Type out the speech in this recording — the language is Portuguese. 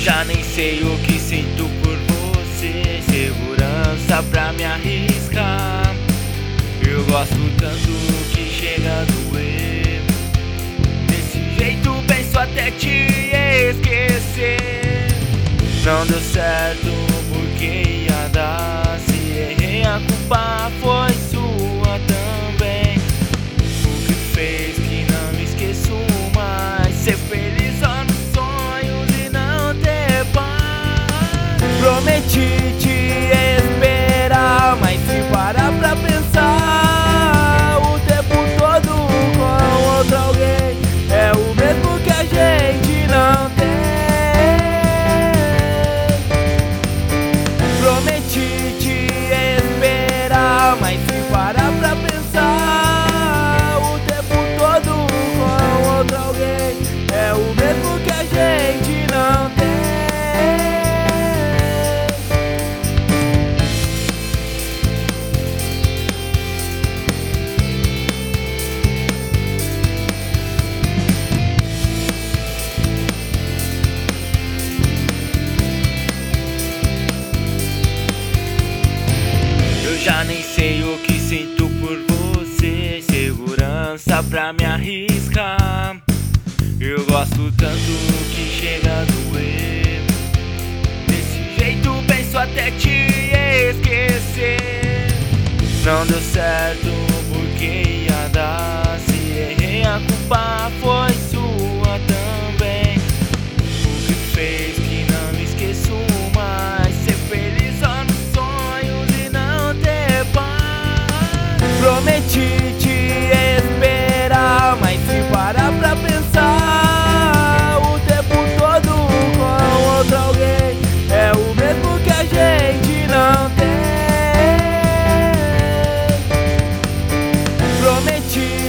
Já nem sei o que sinto por você. Segurança pra me arriscar. Eu gosto tanto que chega a doer. Desse jeito penso até te esquecer. Não deu certo porque ia dar. Se errei a culpa foi nem sei o que sinto por você. Segurança pra me arriscar. Eu gosto tanto que chega a doer. Desse jeito penso até te esquecer. Não deu certo porque ia dar. Se errei a culpa prometi te esperar, mas se parar pra pensar o tempo todo com outro alguém é o mesmo que a gente não tem. Prometi